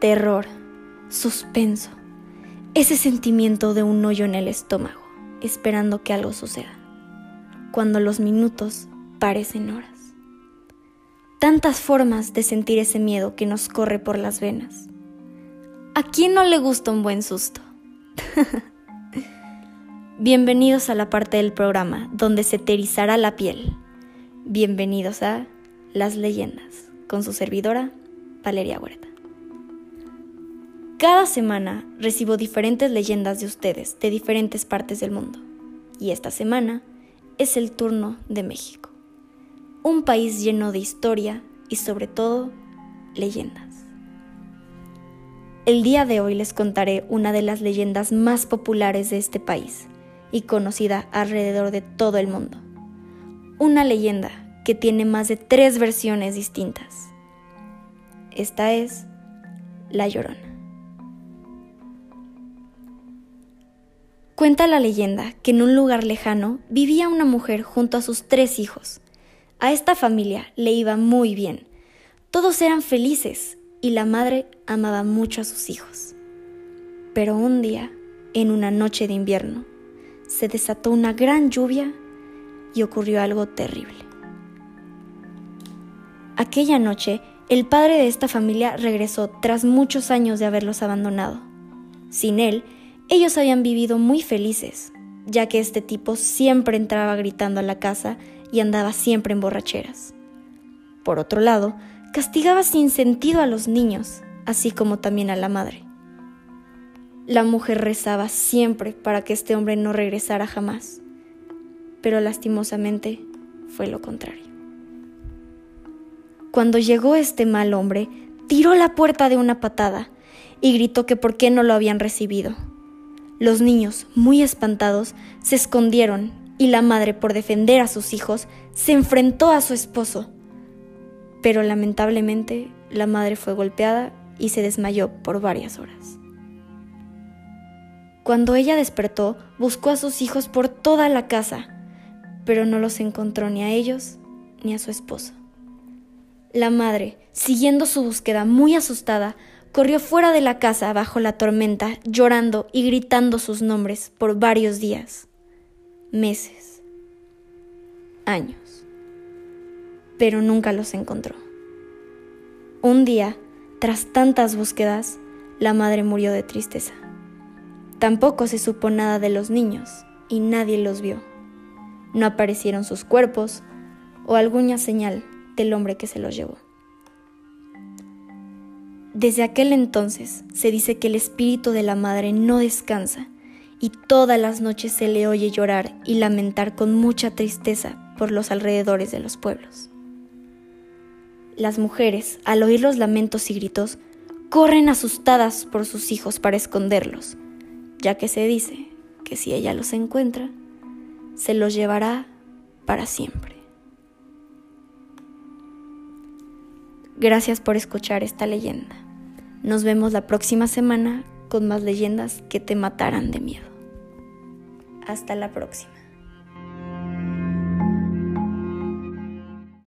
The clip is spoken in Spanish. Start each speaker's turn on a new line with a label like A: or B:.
A: terror, suspenso, ese sentimiento de un hoyo en el estómago, esperando que algo suceda, cuando los minutos parecen horas. Tantas formas de sentir ese miedo que nos corre por las venas. ¿A quién no le gusta un buen susto? Bienvenidos a la parte del programa donde se terizará la piel. Bienvenidos a Las Leyendas con su servidora, Valeria Huerta. Cada semana recibo diferentes leyendas de ustedes de diferentes partes del mundo. Y esta semana es el turno de México. Un país lleno de historia y sobre todo leyendas. El día de hoy les contaré una de las leyendas más populares de este país y conocida alrededor de todo el mundo. Una leyenda que tiene más de tres versiones distintas. Esta es La Llorona. Cuenta la leyenda que en un lugar lejano vivía una mujer junto a sus tres hijos. A esta familia le iba muy bien. Todos eran felices y la madre amaba mucho a sus hijos. Pero un día, en una noche de invierno, se desató una gran lluvia y ocurrió algo terrible. Aquella noche, el padre de esta familia regresó tras muchos años de haberlos abandonado. Sin él, ellos habían vivido muy felices, ya que este tipo siempre entraba gritando a la casa y andaba siempre en borracheras. Por otro lado, castigaba sin sentido a los niños, así como también a la madre. La mujer rezaba siempre para que este hombre no regresara jamás, pero lastimosamente fue lo contrario. Cuando llegó este mal hombre, tiró la puerta de una patada y gritó que por qué no lo habían recibido. Los niños, muy espantados, se escondieron y la madre, por defender a sus hijos, se enfrentó a su esposo. Pero lamentablemente la madre fue golpeada y se desmayó por varias horas. Cuando ella despertó, buscó a sus hijos por toda la casa, pero no los encontró ni a ellos ni a su esposo. La madre, siguiendo su búsqueda muy asustada, corrió fuera de la casa bajo la tormenta, llorando y gritando sus nombres por varios días, meses, años, pero nunca los encontró. Un día, tras tantas búsquedas, la madre murió de tristeza. Tampoco se supo nada de los niños y nadie los vio. No aparecieron sus cuerpos o alguna señal del hombre que se los llevó. Desde aquel entonces se dice que el espíritu de la madre no descansa y todas las noches se le oye llorar y lamentar con mucha tristeza por los alrededores de los pueblos. Las mujeres, al oír los lamentos y gritos, corren asustadas por sus hijos para esconderlos, ya que se dice que si ella los encuentra, se los llevará para siempre. Gracias por escuchar esta leyenda. Nos vemos la próxima semana con más leyendas que te matarán de miedo. Hasta la próxima.